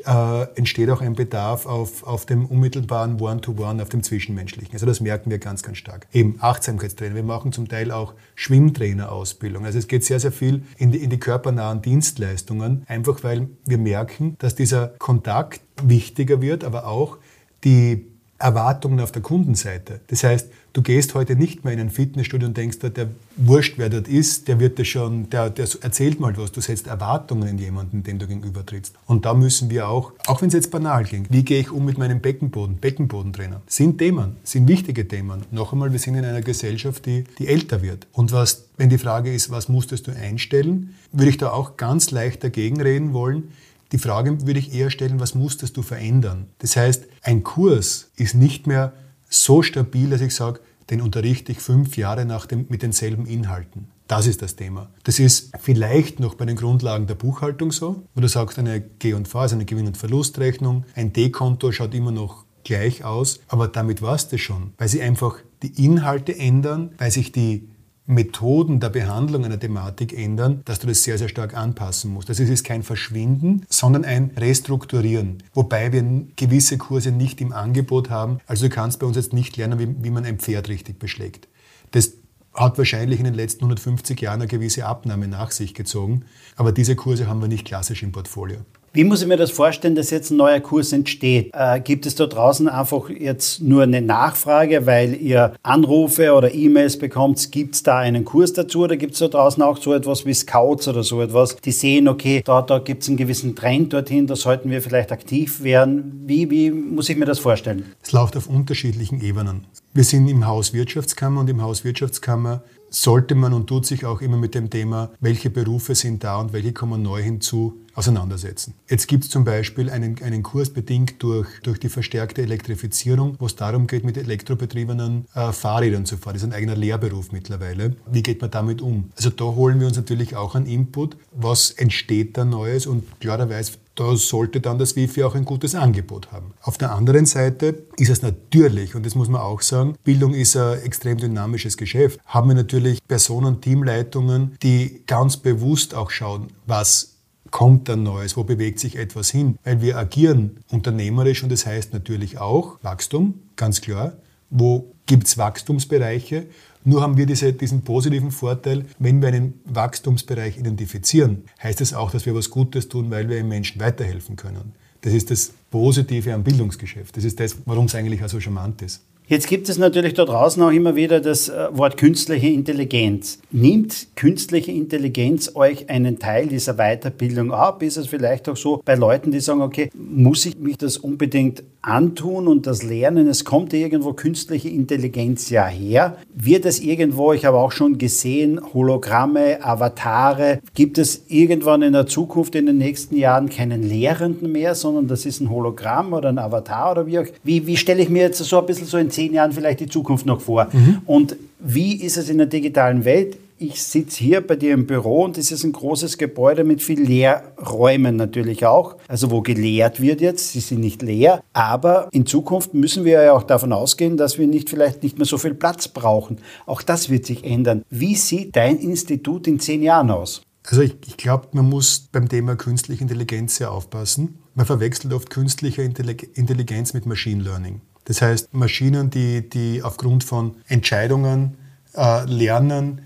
äh, entsteht auch ein Bedarf auf, auf dem unmittelbaren One-to-One, -One, auf dem Zwischenmenschlichen. Also das merken wir ganz, ganz stark. Eben Achtsamkeitstrainer. Wir machen zum Teil auch Schwimmtrainerausbildung. Also es geht sehr, sehr viel in die, in die körpernahen Dienstleistungen, einfach weil wir merken, dass dieser Kontakt wichtiger wird, aber auch die Erwartungen auf der Kundenseite. Das heißt, du gehst heute nicht mehr in ein Fitnessstudio und denkst, der wurscht, wer dort ist, der wird dir schon, der, der erzählt mal was. Du setzt Erwartungen in jemanden, dem du gegenüber trittst. Und da müssen wir auch, auch wenn es jetzt banal klingt, wie gehe ich um mit meinem Beckenboden, Beckenbodentrainer, sind Themen, sind wichtige Themen. Noch einmal, wir sind in einer Gesellschaft, die, die älter wird. Und was, wenn die Frage ist, was musstest du einstellen, würde ich da auch ganz leicht dagegen reden wollen. Die Frage würde ich eher stellen, was musstest du verändern? Das heißt, ein Kurs ist nicht mehr so stabil, dass ich sage, den unterrichte ich fünf Jahre nach dem, mit denselben Inhalten. Das ist das Thema. Das ist vielleicht noch bei den Grundlagen der Buchhaltung so, wo du sagst, eine G&V, also eine Gewinn- und Verlustrechnung, ein D-Konto schaut immer noch gleich aus, aber damit war es das schon, weil sie einfach die Inhalte ändern, weil sich die Methoden der Behandlung einer Thematik ändern, dass du das sehr, sehr stark anpassen musst. Also es ist kein Verschwinden, sondern ein Restrukturieren. Wobei wir gewisse Kurse nicht im Angebot haben. Also du kannst bei uns jetzt nicht lernen, wie, wie man ein Pferd richtig beschlägt. Das hat wahrscheinlich in den letzten 150 Jahren eine gewisse Abnahme nach sich gezogen. Aber diese Kurse haben wir nicht klassisch im Portfolio. Wie muss ich mir das vorstellen, dass jetzt ein neuer Kurs entsteht? Äh, gibt es da draußen einfach jetzt nur eine Nachfrage, weil ihr Anrufe oder E-Mails bekommt? Gibt es da einen Kurs dazu oder gibt es da draußen auch so etwas wie Scouts oder so etwas, die sehen, okay, da, da gibt es einen gewissen Trend dorthin, da sollten wir vielleicht aktiv werden? Wie, wie muss ich mir das vorstellen? Es läuft auf unterschiedlichen Ebenen. Wir sind im Haus Wirtschaftskammer und im Haus Wirtschaftskammer sollte man und tut sich auch immer mit dem Thema, welche Berufe sind da und welche kommen neu hinzu, auseinandersetzen. Jetzt gibt es zum Beispiel einen, einen Kurs bedingt durch, durch die verstärkte Elektrifizierung, wo es darum geht, mit elektrobetriebenen äh, Fahrrädern zu fahren. Das ist ein eigener Lehrberuf mittlerweile. Wie geht man damit um? Also da holen wir uns natürlich auch einen Input. Was entsteht da Neues? Und klarerweise da sollte dann das Wifi auch ein gutes Angebot haben. Auf der anderen Seite ist es natürlich, und das muss man auch sagen, Bildung ist ein extrem dynamisches Geschäft, haben wir natürlich Personen, Teamleitungen, die ganz bewusst auch schauen, was kommt dann Neues, wo bewegt sich etwas hin, weil wir agieren unternehmerisch und das heißt natürlich auch Wachstum, ganz klar. Wo gibt es Wachstumsbereiche? Nur haben wir diese, diesen positiven Vorteil, wenn wir einen Wachstumsbereich identifizieren, heißt das auch, dass wir was Gutes tun, weil wir den Menschen weiterhelfen können. Das ist das Positive am Bildungsgeschäft. Das ist das, warum es eigentlich auch so charmant ist. Jetzt gibt es natürlich da draußen auch immer wieder das äh, Wort künstliche Intelligenz. Nimmt künstliche Intelligenz euch einen Teil dieser Weiterbildung ab? Ist es vielleicht auch so bei Leuten, die sagen, okay, muss ich mich das unbedingt antun und das lernen? Es kommt irgendwo künstliche Intelligenz ja her. Wird es irgendwo, ich habe auch schon gesehen, Hologramme, Avatare, gibt es irgendwann in der Zukunft, in den nächsten Jahren keinen Lehrenden mehr, sondern das ist ein Hologramm oder ein Avatar oder wie auch? Wie, wie stelle ich mir jetzt so ein bisschen so in zehn Jahren vielleicht die Zukunft noch vor. Mhm. Und wie ist es in der digitalen Welt? Ich sitze hier bei dir im Büro und es ist ein großes Gebäude mit viel Lehrräumen natürlich auch, also wo gelehrt wird jetzt. Sie sind nicht leer, aber in Zukunft müssen wir ja auch davon ausgehen, dass wir nicht vielleicht nicht mehr so viel Platz brauchen. Auch das wird sich ändern. Wie sieht dein Institut in zehn Jahren aus? Also ich, ich glaube, man muss beim Thema künstliche Intelligenz sehr aufpassen. Man verwechselt oft künstliche Intelligenz mit Machine Learning. Das heißt, Maschinen, die, die aufgrund von Entscheidungen äh, lernen,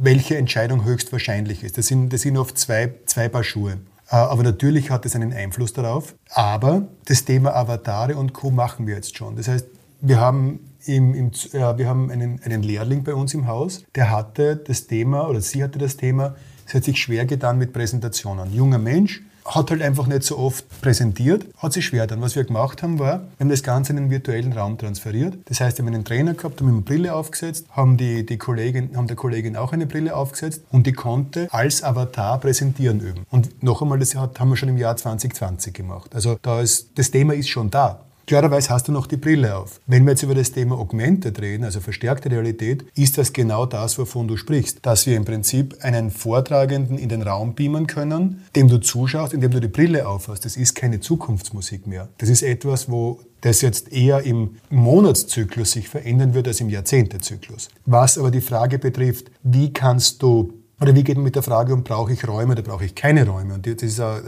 welche Entscheidung höchstwahrscheinlich ist. Das sind, das sind oft zwei, zwei Paar Schuhe. Äh, aber natürlich hat es einen Einfluss darauf. Aber das Thema Avatare und Co. machen wir jetzt schon. Das heißt, wir haben, im, im, äh, wir haben einen, einen Lehrling bei uns im Haus, der hatte das Thema, oder sie hatte das Thema, sie hat sich schwer getan mit Präsentationen. Junger Mensch, hat halt einfach nicht so oft präsentiert, hat sich schwer dann. Was wir gemacht haben, war, wir haben das Ganze in den virtuellen Raum transferiert. Das heißt, wir haben einen Trainer gehabt, haben eine Brille aufgesetzt, haben, die, die Kollegin, haben der Kollegin auch eine Brille aufgesetzt und die konnte als Avatar präsentieren üben. Und noch einmal, das haben wir schon im Jahr 2020 gemacht. Also da ist, das Thema ist schon da. Klarerweise hast du noch die Brille auf. Wenn wir jetzt über das Thema Augmented reden, also verstärkte Realität, ist das genau das, wovon du sprichst. Dass wir im Prinzip einen Vortragenden in den Raum beamen können, dem du zuschaust, indem du die Brille aufhast. Das ist keine Zukunftsmusik mehr. Das ist etwas, wo das jetzt eher im Monatszyklus sich verändern wird als im Jahrzehntezyklus. Was aber die Frage betrifft, wie kannst du oder wie geht man mit der Frage um, brauche ich Räume oder brauche ich keine Räume? Und das ist eine,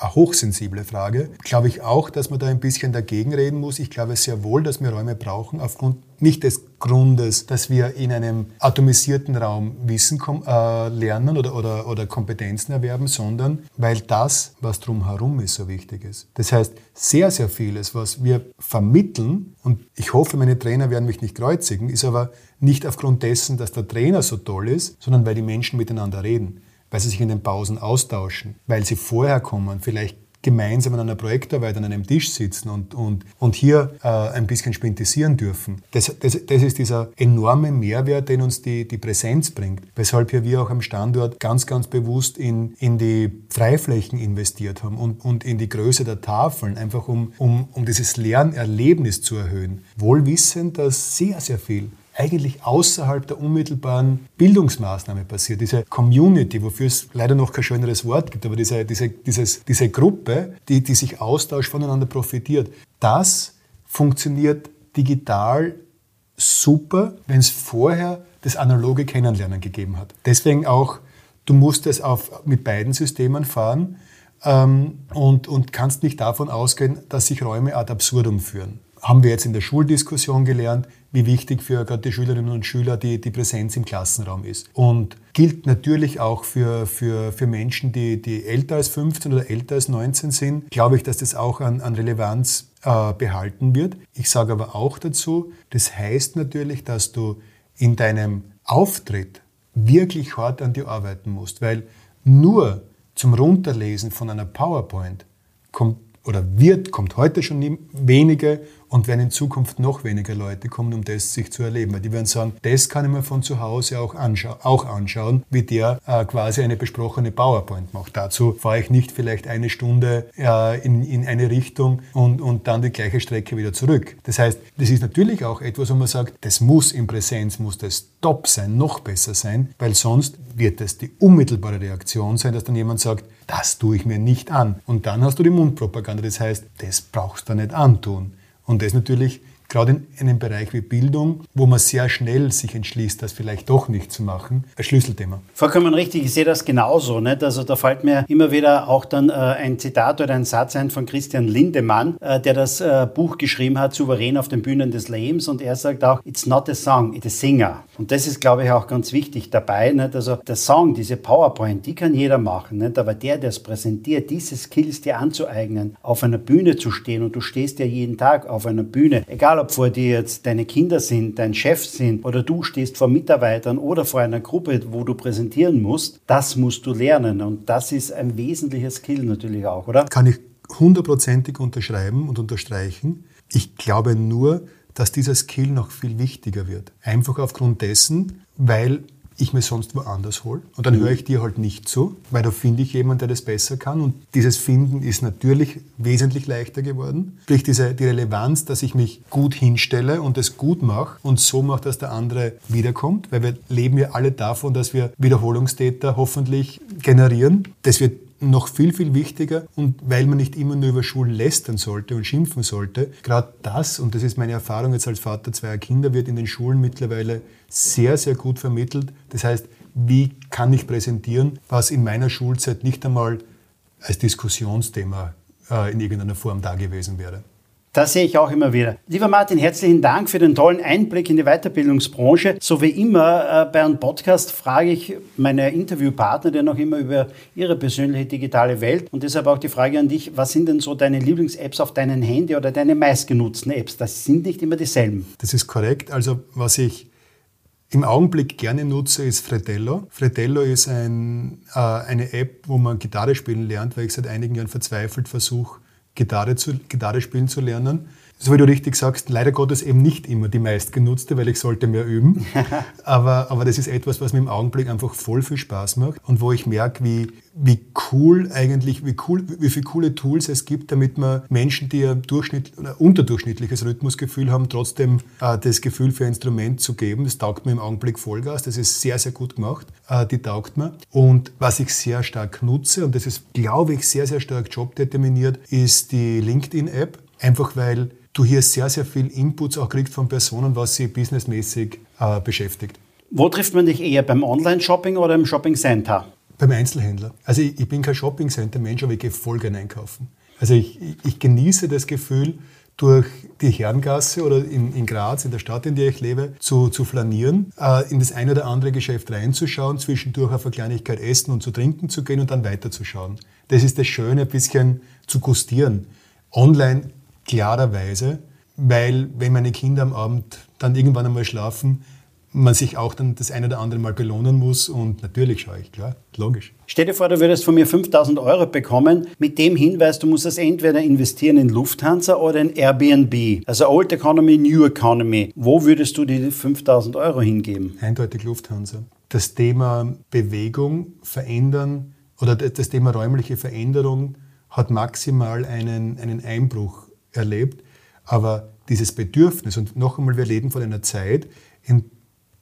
hochsensible Frage. Glaube ich auch, dass man da ein bisschen dagegen reden muss. Ich glaube sehr wohl, dass wir Räume brauchen, aufgrund nicht des Grundes, dass wir in einem atomisierten Raum Wissen äh, lernen oder, oder, oder Kompetenzen erwerben, sondern weil das, was drumherum ist, so wichtig ist. Das heißt, sehr, sehr vieles, was wir vermitteln, und ich hoffe, meine Trainer werden mich nicht kreuzigen, ist aber nicht aufgrund dessen, dass der Trainer so toll ist, sondern weil die Menschen miteinander reden, weil sie sich in den Pausen austauschen, weil sie vorher kommen, vielleicht gemeinsam an einer Projektarbeit an einem Tisch sitzen und, und, und hier äh, ein bisschen spintisieren dürfen. Das, das, das ist dieser enorme Mehrwert, den uns die, die Präsenz bringt, weshalb wir auch am Standort ganz, ganz bewusst in, in die Freiflächen investiert haben und, und in die Größe der Tafeln, einfach um, um, um dieses Lernerlebnis zu erhöhen. Wohl wissend, dass sehr, sehr viel eigentlich außerhalb der unmittelbaren Bildungsmaßnahme passiert. Diese Community, wofür es leider noch kein schöneres Wort gibt, aber diese, diese, dieses, diese Gruppe, die, die sich austauscht, voneinander profitiert, das funktioniert digital super, wenn es vorher das analoge Kennenlernen gegeben hat. Deswegen auch, du musst es auf, mit beiden Systemen fahren ähm, und, und kannst nicht davon ausgehen, dass sich Räume ad absurdum führen. Haben wir jetzt in der Schuldiskussion gelernt, wie wichtig für gerade die Schülerinnen und Schüler die, die Präsenz im Klassenraum ist. Und gilt natürlich auch für, für, für Menschen, die, die älter als 15 oder älter als 19 sind, glaube ich, dass das auch an, an Relevanz äh, behalten wird. Ich sage aber auch dazu, das heißt natürlich, dass du in deinem Auftritt wirklich hart an dir arbeiten musst, weil nur zum Runterlesen von einer PowerPoint kommt oder wird, kommt heute schon wenige und werden in Zukunft noch weniger Leute kommen, um das sich zu erleben. Weil die werden sagen, das kann ich mir von zu Hause auch, anscha auch anschauen, wie der äh, quasi eine besprochene PowerPoint macht. Dazu fahre ich nicht vielleicht eine Stunde äh, in, in eine Richtung und, und dann die gleiche Strecke wieder zurück. Das heißt, das ist natürlich auch etwas, wo man sagt, das muss in Präsenz, muss das top sein, noch besser sein, weil sonst wird es die unmittelbare Reaktion sein, dass dann jemand sagt, das tue ich mir nicht an. Und dann hast du die Mundpropaganda, das heißt, das brauchst du nicht antun. Und das natürlich gerade in einem Bereich wie Bildung, wo man sehr schnell sich entschließt, das vielleicht doch nicht zu machen, ein Schlüsselthema. Vollkommen richtig, ich sehe das genauso. Nicht? Also da fällt mir immer wieder auch dann äh, ein Zitat oder ein Satz ein von Christian Lindemann, äh, der das äh, Buch geschrieben hat, Souverän auf den Bühnen des Lebens. Und er sagt auch, it's not a song, it's a singer. Und das ist, glaube ich, auch ganz wichtig dabei. Nicht? Also der Song, diese PowerPoint, die kann jeder machen. Nicht? Aber der, der es präsentiert, diese Skills dir anzueignen, auf einer Bühne zu stehen und du stehst ja jeden Tag auf einer Bühne, egal egal ob vor dir jetzt deine Kinder sind, dein Chef sind oder du stehst vor Mitarbeitern oder vor einer Gruppe, wo du präsentieren musst, das musst du lernen. Und das ist ein wesentlicher Skill natürlich auch, oder? Kann ich hundertprozentig unterschreiben und unterstreichen. Ich glaube nur, dass dieser Skill noch viel wichtiger wird. Einfach aufgrund dessen, weil ich mir sonst woanders hole. Und dann höre ich dir halt nicht zu, weil da finde ich jemanden, der das besser kann. Und dieses Finden ist natürlich wesentlich leichter geworden. Sprich, diese, die Relevanz, dass ich mich gut hinstelle und es gut mache und so mache, dass der andere wiederkommt, weil wir leben ja alle davon, dass wir Wiederholungstäter hoffentlich generieren. Das wird noch viel, viel wichtiger und weil man nicht immer nur über Schulen lästern sollte und schimpfen sollte, gerade das, und das ist meine Erfahrung jetzt als Vater zweier Kinder, wird in den Schulen mittlerweile sehr, sehr gut vermittelt. Das heißt, wie kann ich präsentieren, was in meiner Schulzeit nicht einmal als Diskussionsthema äh, in irgendeiner Form da gewesen wäre. Das sehe ich auch immer wieder. Lieber Martin, herzlichen Dank für den tollen Einblick in die Weiterbildungsbranche. So wie immer äh, bei einem Podcast frage ich meine Interviewpartner dann noch immer über ihre persönliche digitale Welt. Und deshalb auch die Frage an dich, was sind denn so deine Lieblings-Apps auf deinem Handy oder deine meistgenutzten Apps? Das sind nicht immer dieselben. Das ist korrekt. Also was ich im Augenblick gerne nutze, ist Fredello. Fredello ist ein, äh, eine App, wo man Gitarre spielen lernt, weil ich seit einigen Jahren verzweifelt versuche, Gitarre, zu, Gitarre spielen zu lernen so wie du richtig sagst, leider Gottes eben nicht immer die meistgenutzte, weil ich sollte mehr üben. (laughs) aber, aber das ist etwas, was mir im Augenblick einfach voll viel Spaß macht und wo ich merke, wie, wie cool eigentlich, wie cool, wie viele coole Tools es gibt, damit man Menschen, die ein Durchschnitt oder unterdurchschnittliches Rhythmusgefühl haben, trotzdem äh, das Gefühl für ein Instrument zu geben. Das taugt mir im Augenblick Vollgas. Das ist sehr, sehr gut gemacht. Äh, die taugt mir. Und was ich sehr stark nutze, und das ist, glaube ich, sehr, sehr stark jobdeterminiert, ist die LinkedIn-App. Einfach weil du hier sehr, sehr viel Inputs auch kriegst von Personen, was sie businessmäßig äh, beschäftigt. Wo trifft man dich eher, beim Online-Shopping oder im Shopping-Center? Beim Einzelhändler. Also ich, ich bin kein Shopping-Center-Mensch, aber ich gehe voll gerne einkaufen. Also ich, ich, genieße das Gefühl, durch die Herrengasse oder in, in, Graz, in der Stadt, in der ich lebe, zu, zu flanieren, äh, in das ein oder andere Geschäft reinzuschauen, zwischendurch auf eine Kleinigkeit essen und zu trinken zu gehen und dann weiterzuschauen. Das ist das Schöne, ein bisschen zu gustieren. Online klarerweise, weil wenn meine Kinder am Abend dann irgendwann einmal schlafen, man sich auch dann das eine oder andere Mal belohnen muss und natürlich schaue ich, klar, logisch. Stell dir vor, du würdest von mir 5000 Euro bekommen mit dem Hinweis, du musst das entweder investieren in Lufthansa oder in Airbnb, also Old Economy, New Economy. Wo würdest du die 5000 Euro hingeben? Eindeutig Lufthansa. Das Thema Bewegung, Verändern oder das Thema räumliche Veränderung hat maximal einen, einen Einbruch erlebt. Aber dieses Bedürfnis, und noch einmal, wir leben von einer Zeit, in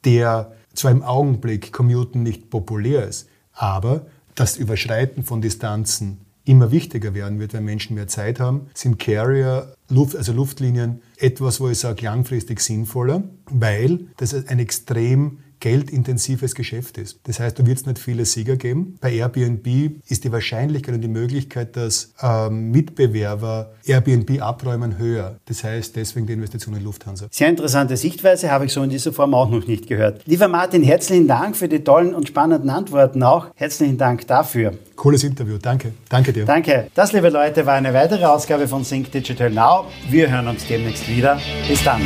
der zwar im Augenblick Commuten nicht populär ist, aber das Überschreiten von Distanzen immer wichtiger werden wird, weil Menschen mehr Zeit haben, sind Carrier, Luft, also Luftlinien, etwas, wo ich sage, langfristig sinnvoller, weil das ein extrem geldintensives Geschäft ist. Das heißt, da wird es nicht viele Sieger geben. Bei Airbnb ist die Wahrscheinlichkeit und die Möglichkeit, dass ähm, Mitbewerber Airbnb abräumen, höher. Das heißt, deswegen die Investition in Lufthansa. Sehr interessante Sichtweise, habe ich so in dieser Form auch noch nicht gehört. Lieber Martin, herzlichen Dank für die tollen und spannenden Antworten auch. Herzlichen Dank dafür. Cooles Interview, danke. Danke dir. Danke. Das, liebe Leute, war eine weitere Ausgabe von Sync Digital Now. Wir hören uns demnächst wieder. Bis dann.